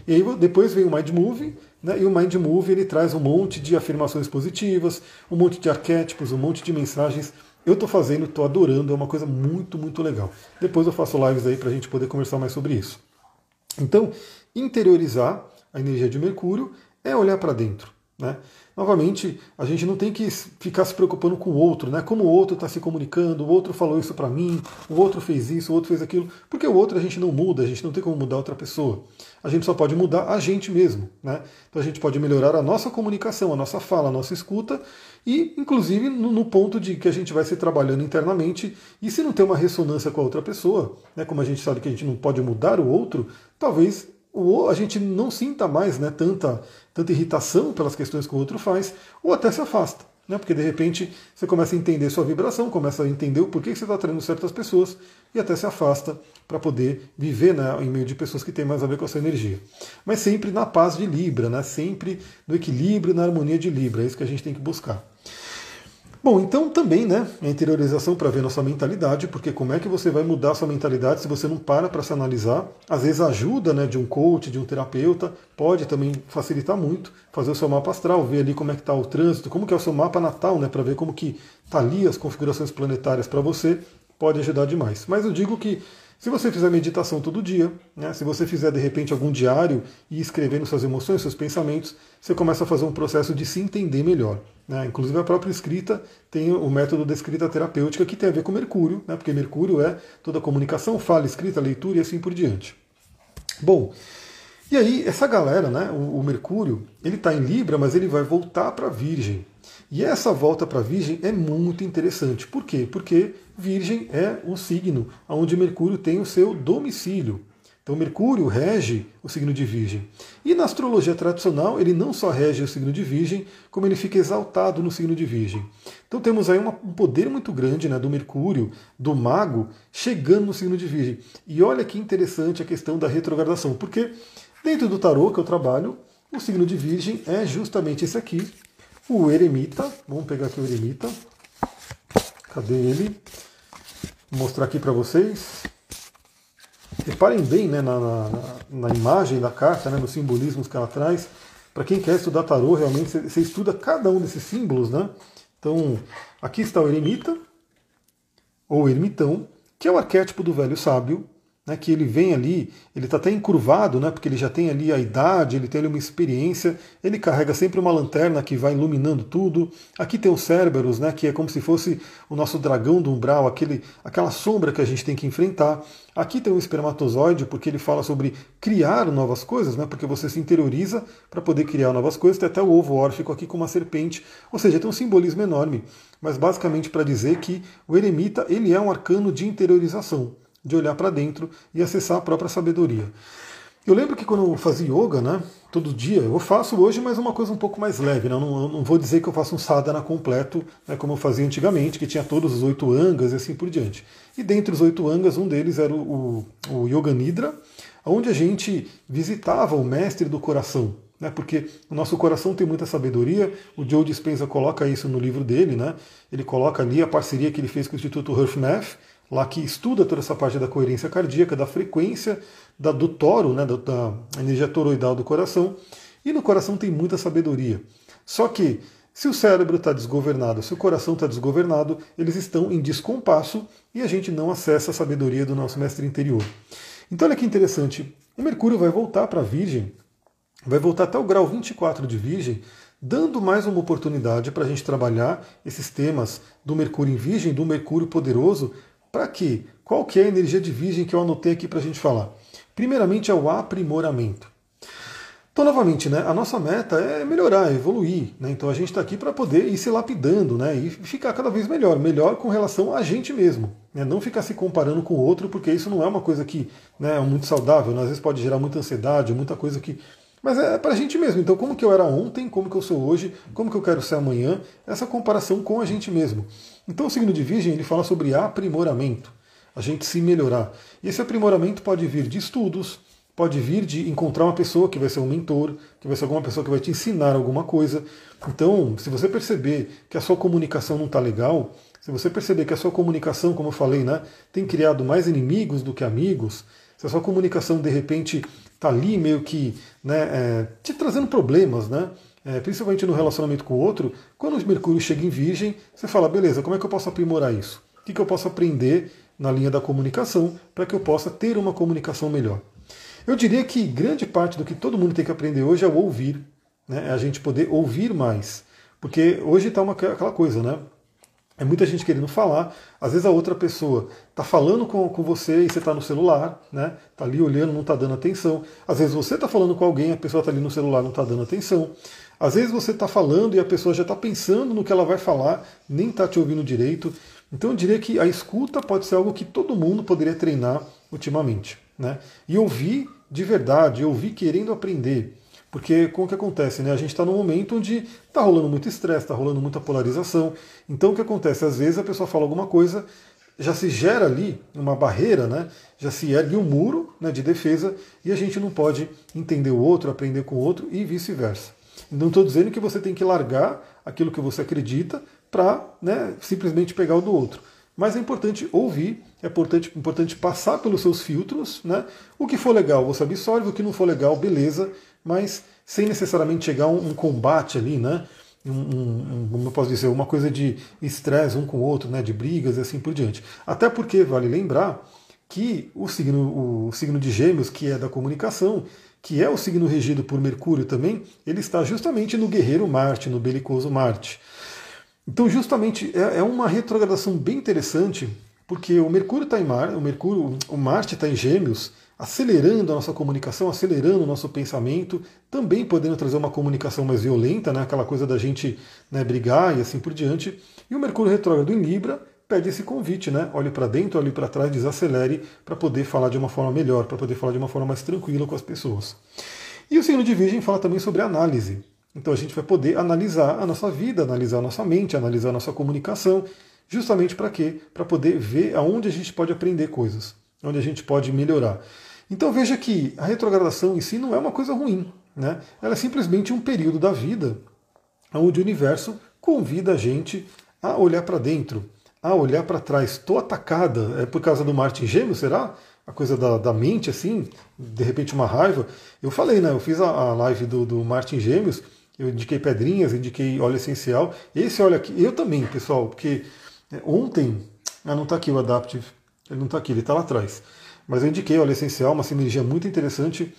E aí depois vem o Mind Move, né, e o Mind Move ele traz um monte de afirmações positivas, um monte de arquétipos, um monte de mensagens. Eu estou fazendo, estou adorando, é uma coisa muito, muito legal. Depois eu faço lives aí para a gente poder conversar mais sobre isso. Então, interiorizar a energia de Mercúrio é olhar para dentro. Né? Novamente, a gente não tem que ficar se preocupando com o outro, né? Como o outro está se comunicando, o outro falou isso para mim, o outro fez isso, o outro fez aquilo, porque o outro a gente não muda, a gente não tem como mudar outra pessoa. A gente só pode mudar a gente mesmo, né? Então a gente pode melhorar a nossa comunicação, a nossa fala, a nossa escuta e, inclusive, no, ponto de que a gente vai se trabalhando internamente e se não tem uma ressonância com a outra pessoa, né? Como a gente sabe que a gente não pode mudar o outro, talvez a gente não sinta mais né, tanta, tanta irritação pelas questões que o outro faz, ou até se afasta. Né, porque de repente você começa a entender sua vibração, começa a entender o porquê que você está atraindo certas pessoas e até se afasta para poder viver né, em meio de pessoas que têm mais a ver com a sua energia. Mas sempre na paz de Libra, né, sempre no equilíbrio, na harmonia de Libra, é isso que a gente tem que buscar. Bom, então também, né, a interiorização para ver nossa mentalidade, porque como é que você vai mudar sua mentalidade se você não para para se analisar? Às vezes a ajuda né, de um coach, de um terapeuta, pode também facilitar muito, fazer o seu mapa astral, ver ali como é que está o trânsito, como que é o seu mapa natal, né, para ver como que está ali as configurações planetárias para você, pode ajudar demais. Mas eu digo que se você fizer meditação todo dia, né, se você fizer de repente algum diário e escrevendo suas emoções, seus pensamentos, você começa a fazer um processo de se entender melhor. Né? Inclusive a própria escrita tem o método da escrita terapêutica que tem a ver com Mercúrio, né, porque Mercúrio é toda a comunicação, fala, escrita, leitura e assim por diante. Bom, e aí essa galera, né, o, o Mercúrio, ele está em Libra, mas ele vai voltar para Virgem. E essa volta para Virgem é muito interessante. Por quê? Porque Virgem é o signo onde Mercúrio tem o seu domicílio. Então Mercúrio rege o signo de Virgem. E na astrologia tradicional, ele não só rege o signo de Virgem, como ele fica exaltado no signo de Virgem. Então temos aí uma, um poder muito grande né, do Mercúrio, do mago, chegando no signo de Virgem. E olha que interessante a questão da retrogradação, porque dentro do tarô que eu trabalho, o signo de Virgem é justamente esse aqui, o eremita, vamos pegar aqui o eremita. Cadê ele? Vou mostrar aqui para vocês. Reparem bem né, na, na, na, imagem da carta, né, nos simbolismos que ela traz. Para quem quer estudar tarô, realmente você estuda cada um desses símbolos. Né? Então, aqui está o eremita, ou ermitão, que é o arquétipo do velho sábio, né, que ele vem ali, ele está até encurvado, né, porque ele já tem ali a idade, ele tem ali uma experiência, ele carrega sempre uma lanterna que vai iluminando tudo. Aqui tem o Cerberus, né, que é como se fosse o nosso dragão do umbral, aquele, aquela sombra que a gente tem que enfrentar. Aqui tem o espermatozoide, porque ele fala sobre criar novas coisas, né, porque você se interioriza para poder criar novas coisas. Tem até o ovo órfico aqui com uma serpente, ou seja, tem um simbolismo enorme. Mas basicamente para dizer que o eremita ele é um arcano de interiorização de olhar para dentro e acessar a própria sabedoria. Eu lembro que quando eu fazia yoga, né, todo dia, eu faço hoje, mas uma coisa um pouco mais leve. Né? Eu não, eu não vou dizer que eu faço um sadhana completo, né, como eu fazia antigamente, que tinha todos os oito angas e assim por diante. E dentre os oito angas, um deles era o, o, o Yoga Nidra, onde a gente visitava o mestre do coração, né, porque o nosso coração tem muita sabedoria. O Joe Dispenza coloca isso no livro dele, né? Ele coloca ali a parceria que ele fez com o Instituto HearthMath, lá que estuda toda essa parte da coerência cardíaca, da frequência da, do toro, né, da, energia toroidal do coração. E no coração tem muita sabedoria. Só que se o cérebro está desgovernado, se o coração está desgovernado, eles estão em descompasso e a gente não acessa a sabedoria do nosso mestre interior. Então olha que interessante, o Mercúrio vai voltar para a Virgem, vai voltar até o grau 24 de Virgem, dando mais uma oportunidade para a gente trabalhar esses temas do Mercúrio em Virgem, do Mercúrio poderoso, para quê? Qual que é a energia de virgem que eu anotei aqui para a gente falar? Primeiramente é o aprimoramento. Então, novamente, né, a nossa meta é melhorar, evoluir. Né? Então a gente está aqui para poder ir se lapidando né, e ficar cada vez melhor, melhor com relação a gente mesmo. Né? Não ficar se comparando com o outro, porque isso não é uma coisa que né, é muito saudável, né? às vezes pode gerar muita ansiedade, muita coisa que. Mas é para a gente mesmo. Então, como que eu era ontem, como que eu sou hoje, como que eu quero ser amanhã, essa comparação com a gente mesmo. Então o signo de Virgem ele fala sobre aprimoramento, a gente se melhorar. E esse aprimoramento pode vir de estudos, pode vir de encontrar uma pessoa que vai ser um mentor, que vai ser alguma pessoa que vai te ensinar alguma coisa. Então, se você perceber que a sua comunicação não está legal, se você perceber que a sua comunicação, como eu falei, né, tem criado mais inimigos do que amigos, se a sua comunicação de repente está ali meio que né, é, te trazendo problemas, né? É, principalmente no relacionamento com o outro, quando o Mercúrio chega em Virgem, você fala, beleza, como é que eu posso aprimorar isso? O que, que eu posso aprender na linha da comunicação para que eu possa ter uma comunicação melhor? Eu diria que grande parte do que todo mundo tem que aprender hoje é o ouvir, né? é a gente poder ouvir mais. Porque hoje está aquela coisa, né? É muita gente querendo falar. Às vezes a outra pessoa está falando com, com você e você está no celular, né? Está ali olhando, não está dando atenção. Às vezes você está falando com alguém, a pessoa está ali no celular, não está dando atenção. Às vezes você está falando e a pessoa já está pensando no que ela vai falar, nem está te ouvindo direito. Então eu diria que a escuta pode ser algo que todo mundo poderia treinar ultimamente. Né? E ouvir de verdade, ouvir querendo aprender. Porque como que acontece? Né? A gente está num momento onde está rolando muito estresse, está rolando muita polarização. Então o que acontece? Às vezes a pessoa fala alguma coisa, já se gera ali uma barreira, né? já se ergue um muro né, de defesa e a gente não pode entender o outro, aprender com o outro e vice-versa. Não estou dizendo que você tem que largar aquilo que você acredita para né, simplesmente pegar o do outro. Mas é importante ouvir, é importante, importante passar pelos seus filtros. Né? O que for legal você absorve, o que não for legal, beleza mas sem necessariamente chegar a um, um combate ali, né? Um, um, como eu posso dizer, uma coisa de estresse um com o outro, né? De brigas e assim por diante. Até porque vale lembrar que o signo, o signo de Gêmeos, que é da comunicação, que é o signo regido por Mercúrio também, ele está justamente no guerreiro Marte, no belicoso Marte. Então, justamente, é, é uma retrogradação bem interessante, porque o Mercúrio está em Mar, o Mercúrio, o Marte está em Gêmeos, acelerando a nossa comunicação, acelerando o nosso pensamento, também podendo trazer uma comunicação mais violenta, né, aquela coisa da gente né, brigar e assim por diante. E o Mercúrio retrógrado em Libra pede esse convite, né? Olhe para dentro, olhe para trás, desacelere para poder falar de uma forma melhor, para poder falar de uma forma mais tranquila com as pessoas. E o signo de Virgem fala também sobre análise. Então a gente vai poder analisar a nossa vida, analisar a nossa mente, analisar a nossa comunicação, justamente para quê? Para poder ver aonde a gente pode aprender coisas, onde a gente pode melhorar. Então veja que a retrogradação em si não é uma coisa ruim. Né? Ela é simplesmente um período da vida onde o universo convida a gente a olhar para dentro, a olhar para trás. Estou atacada, é por causa do Marte em Gêmeos, será? A coisa da, da, mente, assim, de repente uma raiva. Eu falei, né? Eu fiz a, a live do, do Marte em Gêmeos, eu indiquei pedrinhas, indiquei óleo essencial. Esse óleo aqui, eu também, pessoal, porque é, ontem. Ah, não está aqui o Adaptive. Ele não está aqui, ele está lá atrás. Mas eu indiquei óleo essencial, uma sinergia muito interessante.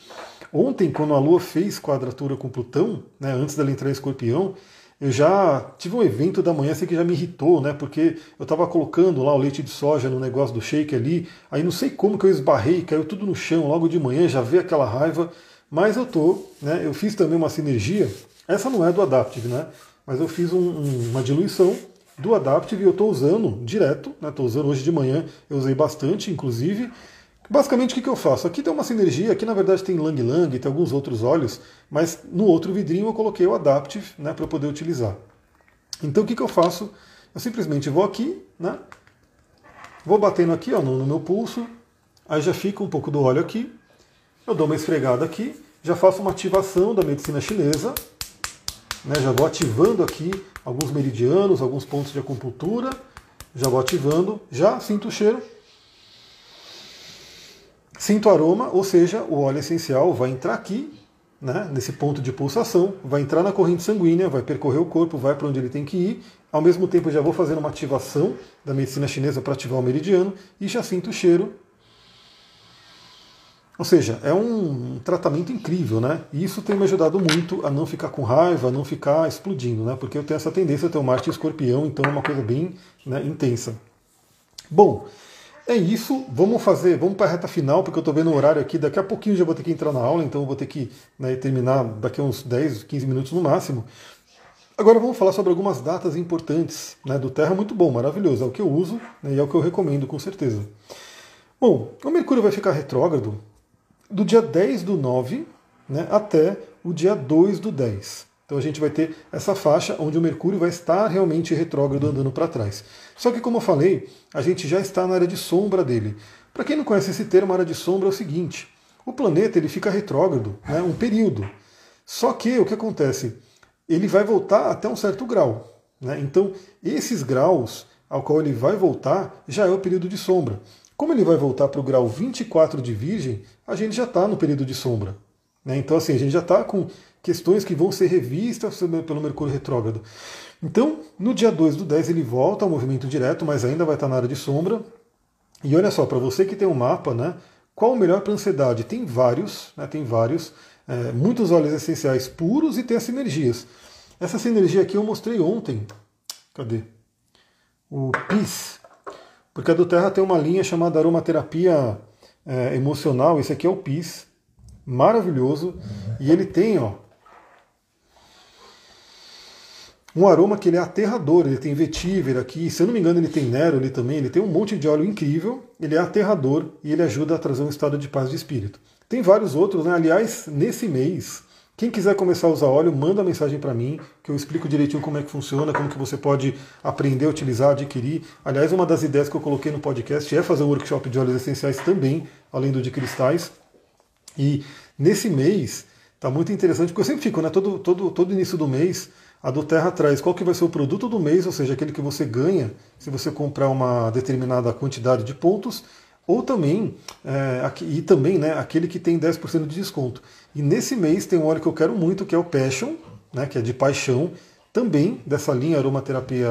Ontem, quando a Lua fez quadratura com Plutão, né, antes dela entrar em escorpião, eu já tive um evento da manhã assim que já me irritou, né? Porque eu estava colocando lá o leite de soja no negócio do shake ali, aí não sei como que eu esbarrei, caiu tudo no chão logo de manhã, já veio aquela raiva. Mas eu tô, né? Eu fiz também uma sinergia. Essa não é do Adaptive, né? Mas eu fiz um, um, uma diluição do Adaptive e eu estou usando direto, né? Estou usando hoje de manhã, eu usei bastante, inclusive. Basicamente, o que, eu faço? Aqui tem uma sinergia, aqui na verdade tem Lang Lang, tem alguns outros óleos, mas no outro vidrinho eu coloquei o Adaptive né, para eu poder utilizar. Então o que, que eu faço? Eu simplesmente vou aqui, né, vou batendo aqui ó, no, no meu pulso, aí já fica um pouco do óleo aqui, eu dou uma esfregada aqui, já faço uma ativação da medicina chinesa, né, já vou ativando aqui alguns meridianos, alguns pontos de acupuntura, já vou ativando, já sinto o cheiro, Sinto aroma, ou seja, o óleo essencial vai entrar aqui, né, nesse ponto de pulsação, vai entrar na corrente sanguínea, vai percorrer o corpo, vai para onde ele tem que ir. Ao mesmo tempo, já vou fazendo uma ativação da medicina chinesa para ativar o meridiano e já sinto o cheiro. Ou seja, é um tratamento incrível, né? E isso tem me ajudado muito a não ficar com raiva, a não ficar explodindo, né? Porque eu tenho essa tendência a ter o Marte escorpião, então é uma coisa bem né, intensa. Bom, é isso, vamos fazer, vamos para a reta final, porque eu estou vendo o horário aqui, daqui a pouquinho já vou ter que entrar na aula, então eu vou ter que né, terminar daqui a uns 10, 15 minutos no máximo. Agora vamos falar sobre algumas datas importantes né, do Terra, muito bom, maravilhoso, é o que eu uso né, e é o que eu recomendo com certeza. Bom, o Mercúrio vai ficar retrógrado do dia 10 do 9 né, até o dia 2 do 10. Então a gente vai ter essa faixa onde o Mercúrio vai estar realmente retrógrado andando para trás. Só que, como eu falei, a gente já está na área de sombra dele. Para quem não conhece esse termo, área de sombra é o seguinte: o planeta ele fica retrógrado, né, um período. Só que o que acontece? Ele vai voltar até um certo grau. Né? Então, esses graus ao qual ele vai voltar já é o período de sombra. Como ele vai voltar para o grau 24 de Virgem, a gente já está no período de sombra. Né? Então, assim, a gente já está com questões que vão ser revistas pelo Mercúrio retrógrado. Então, no dia 2 do 10 ele volta ao movimento direto, mas ainda vai estar na área de sombra. E olha só, para você que tem um mapa, né, qual o melhor para ansiedade? Tem vários, né, tem vários, é, muitos óleos essenciais puros e tem as sinergias. Essa sinergia aqui eu mostrei ontem. Cadê? O PIS. Porque a do Terra tem uma linha chamada aromaterapia é, emocional. Esse aqui é o PIS. Maravilhoso. E ele tem, ó, um aroma que ele é aterrador, ele tem vetiver aqui, se eu não me engano ele tem nero ali também, ele tem um monte de óleo incrível, ele é aterrador e ele ajuda a trazer um estado de paz de espírito. Tem vários outros, né? aliás, nesse mês, quem quiser começar a usar óleo, manda mensagem para mim, que eu explico direitinho como é que funciona, como que você pode aprender utilizar, adquirir. Aliás, uma das ideias que eu coloquei no podcast é fazer um workshop de óleos essenciais também, além do de cristais. E nesse mês, tá muito interessante, porque eu sempre fico, né, todo, todo, todo início do mês, a do Terra traz qual que vai ser o produto do mês, ou seja, aquele que você ganha se você comprar uma determinada quantidade de pontos, ou também, é, e também né, aquele que tem 10% de desconto. E nesse mês tem um óleo que eu quero muito, que é o Passion, né, que é de paixão, também dessa linha aromaterapia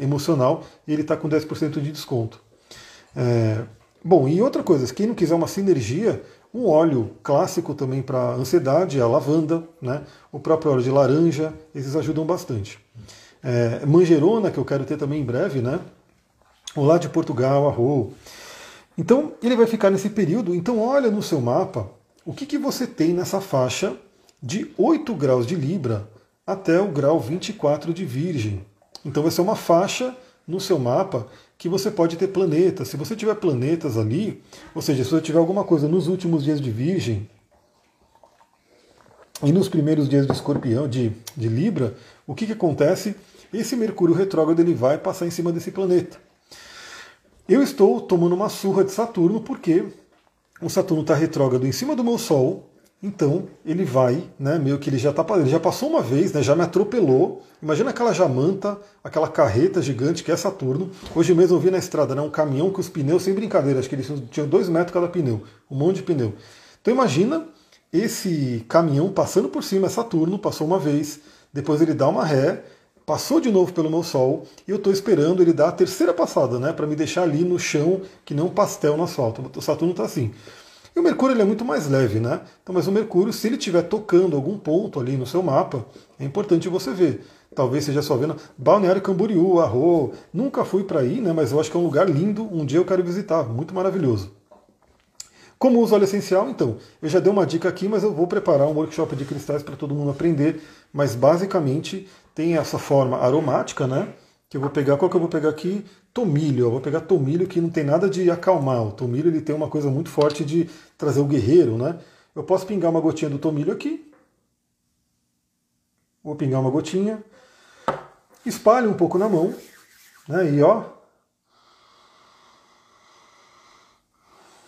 é, emocional, e ele está com 10% de desconto. É, bom, e outra coisa, quem não quiser uma sinergia, um óleo clássico também para ansiedade é a lavanda, né? o próprio óleo de laranja, esses ajudam bastante. É, manjerona, que eu quero ter também em breve, né? o lá de Portugal, arro. Então, ele vai ficar nesse período. Então, olha no seu mapa o que, que você tem nessa faixa de 8 graus de Libra até o grau 24 de Virgem. Então, vai ser uma faixa no seu mapa que você pode ter planetas. Se você tiver planetas ali, ou seja, se você tiver alguma coisa nos últimos dias de Virgem e nos primeiros dias de Escorpião, de, de Libra, o que, que acontece? Esse Mercúrio retrógrado ele vai passar em cima desse planeta. Eu estou tomando uma surra de Saturno porque o Saturno está retrógrado em cima do meu Sol então ele vai, né, meio que ele já tá, ele já passou uma vez, né, já me atropelou. Imagina aquela jamanta, aquela carreta gigante que é Saturno. Hoje mesmo eu vi na estrada, né, um caminhão com os pneus sem brincadeira, acho que eles tinham dois metros cada pneu, um monte de pneu. Então imagina esse caminhão passando por cima, é Saturno, passou uma vez, depois ele dá uma ré, passou de novo pelo meu Sol e eu estou esperando ele dar a terceira passada, né, para me deixar ali no chão que um pastel no asfalto. O Saturno está assim. O Mercúrio ele é muito mais leve, né? Então, mas o Mercúrio, se ele estiver tocando algum ponto ali no seu mapa, é importante você ver. Talvez seja só vendo Balneário Camboriú, Arro. Nunca fui para aí, né? Mas eu acho que é um lugar lindo. Um dia eu quero visitar, muito maravilhoso. Como uso óleo essencial, então, eu já dei uma dica aqui, mas eu vou preparar um workshop de cristais para todo mundo aprender. Mas basicamente tem essa forma aromática, né? Que eu vou pegar, qual que eu vou pegar aqui? Tomilho. Eu vou pegar tomilho que não tem nada de acalmar. O tomilho ele tem uma coisa muito forte de trazer o guerreiro, né? Eu posso pingar uma gotinha do tomilho aqui. Vou pingar uma gotinha. Espalho um pouco na mão. Né? E ó.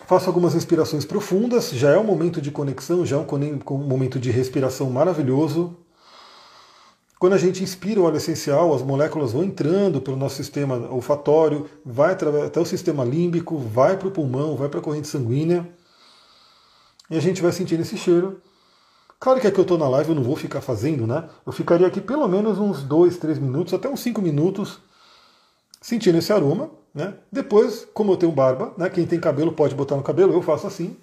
Faço algumas respirações profundas. Já é um momento de conexão, já é um momento de respiração maravilhoso. Quando a gente inspira o óleo essencial, as moléculas vão entrando pelo nosso sistema olfatório, vai até o sistema límbico, vai para o pulmão, vai para a corrente sanguínea. E a gente vai sentindo esse cheiro. Claro que aqui eu estou na live, eu não vou ficar fazendo, né? Eu ficaria aqui pelo menos uns 2, 3 minutos, até uns 5 minutos, sentindo esse aroma. Né? Depois, como eu tenho barba, né? quem tem cabelo pode botar no cabelo, eu faço assim.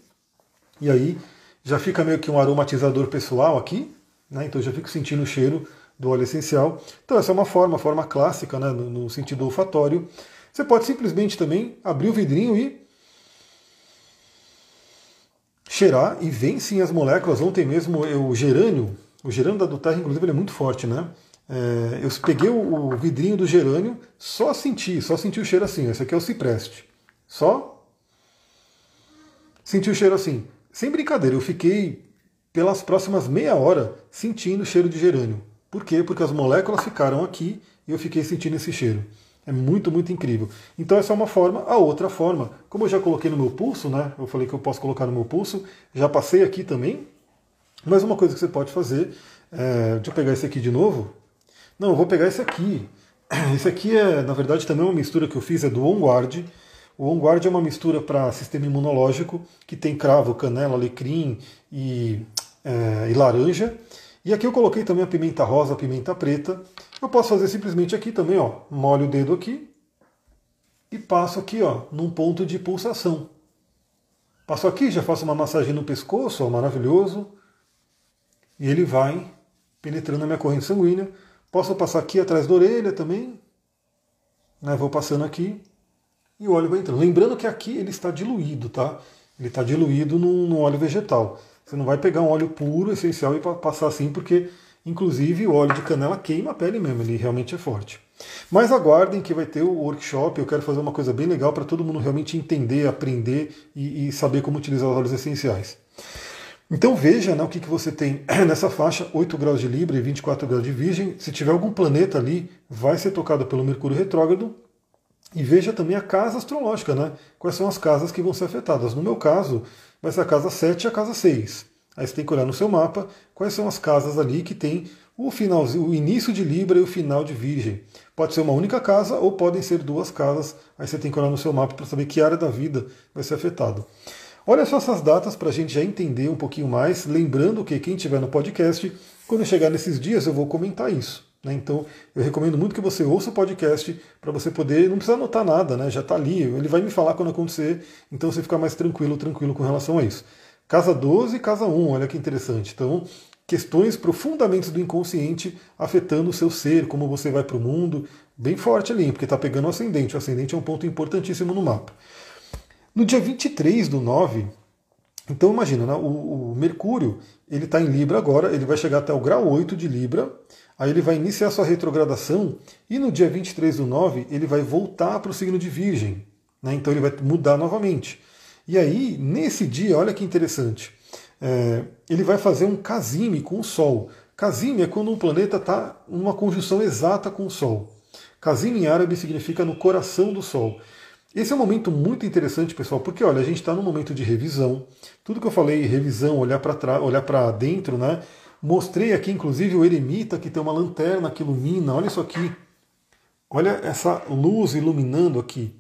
E aí já fica meio que um aromatizador pessoal aqui. Né? Então eu já fico sentindo o cheiro do óleo essencial. Então essa é uma forma, forma clássica, né, no, sentido olfatório. Você pode simplesmente também abrir o vidrinho e cheirar e vem sim as moléculas. Ontem mesmo o gerânio, o gerânio da Duterra, inclusive, ele é muito forte, né? É, eu peguei o, o, vidrinho do gerânio, só senti, só senti o cheiro assim. Esse aqui é o cipreste. Só senti o cheiro assim. Sem brincadeira, eu fiquei pelas próximas meia hora sentindo o cheiro de gerânio. Por quê? Porque as moléculas ficaram aqui e eu fiquei sentindo esse cheiro. É muito, muito incrível. Então essa é uma forma. A outra forma, como eu já coloquei no meu pulso, né? Eu falei que eu posso colocar no meu pulso, já passei aqui também. Mas uma coisa que você pode fazer, é, deixa eu pegar esse aqui de novo. Não, eu vou pegar esse aqui. Esse aqui é, na verdade, também uma mistura que eu fiz, é do OnGuard. O OnGuard é uma mistura para sistema imunológico que tem cravo, canela, alecrim e, é, e laranja. E aqui eu coloquei também a pimenta rosa, a pimenta preta. Eu posso fazer simplesmente aqui também, ó, molho o dedo aqui e passo aqui, ó, num ponto de pulsação. Passo aqui, já faço uma massagem no pescoço, ó, maravilhoso. E ele vai penetrando a minha corrente sanguínea. Posso passar aqui atrás da orelha também. Né, vou passando aqui e o óleo vai entrando. Lembrando que aqui ele está diluído, tá? Ele está diluído no, no óleo vegetal. Você não vai pegar um óleo puro, essencial e passar assim, porque inclusive o óleo de canela queima a pele mesmo, ele realmente é forte. Mas aguardem que vai ter o workshop, eu quero fazer uma coisa bem legal para todo mundo realmente entender, aprender e, e, saber como utilizar os óleos essenciais. Então veja né, o que, que você tem nessa faixa, 8 graus de Libra e 24 graus de Virgem. Se tiver algum planeta ali, vai ser tocado pelo Mercúrio retrógrado. E veja também a casa astrológica, né? Quais são as casas que vão ser afetadas. No meu caso, ser a casa 7 e a casa 6. Aí você tem que olhar no seu mapa quais são as casas ali que tem o finalzinho, o início de Libra e o final de Virgem. Pode ser uma única casa ou podem ser duas casas. Aí você tem que olhar no seu mapa para saber que área da vida vai ser afetado. Olha só essas datas para a gente já entender um pouquinho mais. Lembrando que quem estiver no podcast, quando chegar nesses dias eu vou comentar isso. Né? Então, eu recomendo muito que você ouça o podcast para você poder, não precisa anotar nada, né? já está ali, ele vai me falar quando acontecer, então você fica mais tranquilo, tranquilo com relação a isso. Casa 12 e casa 1, olha que interessante. Então, questões profundamente do inconsciente afetando o seu ser, como você vai para o mundo, bem forte ali, porque está pegando o ascendente. O ascendente é um ponto importantíssimo no mapa. No dia 23 do 9, então imagina, né, o, o Mercúrio ele está em Libra agora, ele vai chegar até o grau 8 de Libra, Aí ele vai iniciar sua retrogradação e no dia 23 do 9 ele vai voltar para o signo de Virgem. Né? Então ele vai mudar novamente. E aí, nesse dia, olha que interessante, é, ele vai fazer um casime com o Sol. Casime é quando um planeta está numa conjunção exata com o Sol. Casime em árabe significa no coração do Sol. Esse é um momento muito interessante, pessoal, porque olha, a gente está num momento de revisão. Tudo que eu falei, revisão, olhar para olhar para dentro, né? Mostrei aqui, inclusive, o eremita que tem uma lanterna que ilumina. Olha isso aqui. Olha essa luz iluminando aqui.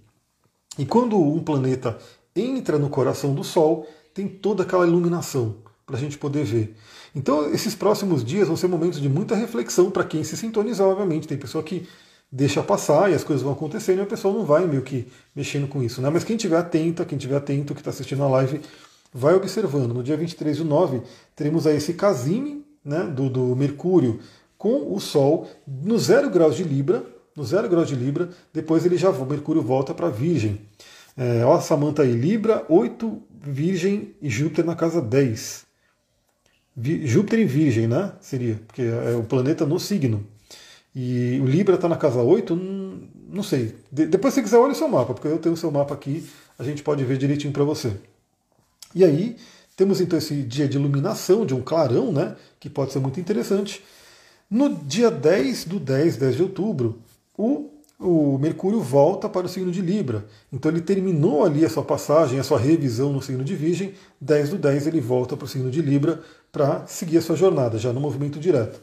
E quando um planeta entra no coração do Sol, tem toda aquela iluminação para a gente poder ver. Então, esses próximos dias vão ser momentos de muita reflexão para quem se sintonizar, obviamente. Tem pessoa que deixa passar e as coisas vão acontecendo e a pessoa não vai meio que mexendo com isso. Né? Mas quem estiver atento, quem estiver atento, que está assistindo a live, vai observando. No dia 23 do 9, teremos aí esse casime né, do, do Mercúrio com o Sol no zero graus de Libra, no zero graus de Libra, depois ele já o Mercúrio volta para Virgem. É, ó, Samanta aí, Libra, 8, Virgem e Júpiter na casa 10. Vi, Júpiter em Virgem, né? Seria, porque é o planeta no signo. E o Libra está na casa 8, não, não sei. De, depois, se quiser, olha o seu mapa, porque eu tenho o seu mapa aqui, a gente pode ver direitinho para você. E aí, temos então esse dia de iluminação, de um clarão, né? Que pode ser muito interessante. No dia 10 do 10, 10 de outubro, o, o Mercúrio volta para o signo de Libra. Então ele terminou ali a sua passagem, a sua revisão no signo de Virgem. 10 do 10 ele volta para o signo de Libra para seguir a sua jornada, já no movimento direto.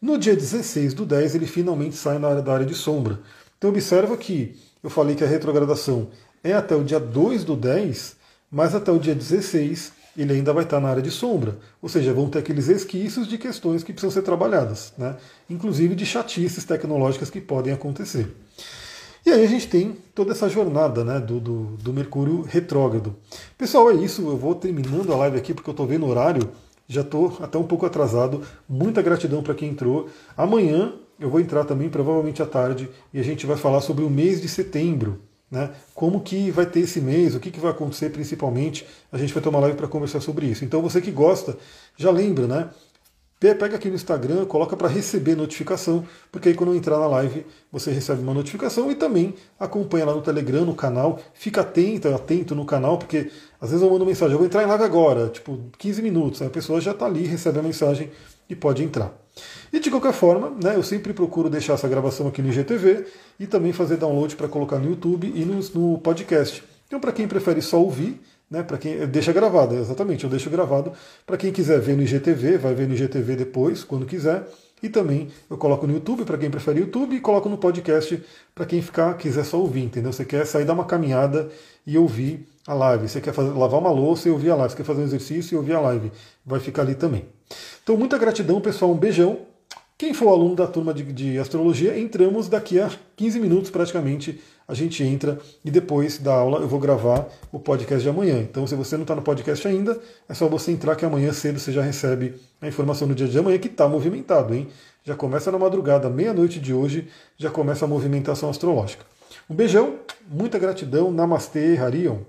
No dia 16 do 10 ele finalmente sai na área da área de sombra. Então observa que eu falei que a retrogradação é até o dia 2 do 10, mas até o dia 16 ele ainda vai estar na área de sombra. Ou seja, vão ter aqueles esquícios de questões que precisam ser trabalhadas, né? inclusive de chatices tecnológicas que podem acontecer. E aí a gente tem toda essa jornada né, do, do, do Mercúrio retrógrado. Pessoal, é isso. Eu vou terminando a live aqui porque eu estou vendo o horário. Já estou até um pouco atrasado. Muita gratidão para quem entrou. Amanhã eu vou entrar também, provavelmente à tarde, e a gente vai falar sobre o mês de setembro. Né? Como que vai ter esse mês, o que, que vai acontecer principalmente, a gente vai ter uma live para conversar sobre isso. Então você que gosta, já lembra, né? Pega aqui no Instagram, coloca para receber notificação, porque aí quando eu entrar na live você recebe uma notificação e também acompanha lá no Telegram, no canal. Fica atento, atento no canal, porque às vezes eu mando mensagem, eu vou entrar em live agora, tipo 15 minutos, a pessoa já está ali, recebe a mensagem e pode entrar. E de qualquer forma, né, eu sempre procuro deixar essa gravação aqui no IGTV e também fazer download para colocar no YouTube e no, no podcast. Então, para quem prefere só ouvir, né, para quem deixa gravado, exatamente, eu deixo gravado. Para quem quiser ver no IGTV, vai ver no IGTV depois, quando quiser. E também eu coloco no YouTube para quem prefere YouTube e coloco no podcast para quem ficar quiser só ouvir, entendeu? Você quer sair dar uma caminhada e ouvir a live. Você quer fazer, lavar uma louça e ouvir a live. Você quer fazer um exercício e ouvir a live. Vai ficar ali também. Então, muita gratidão, pessoal. Um beijão. Quem for aluno da turma de, de, astrologia, entramos daqui a 15 minutos praticamente. A gente entra e depois da aula eu vou gravar o podcast de amanhã. Então, se você não está no podcast ainda, é só você entrar que amanhã cedo você já recebe a informação no dia de amanhã que está movimentado, hein? Já começa na madrugada, meia-noite de hoje, já começa a movimentação astrológica. Um beijão, muita gratidão, Namastê, Harion.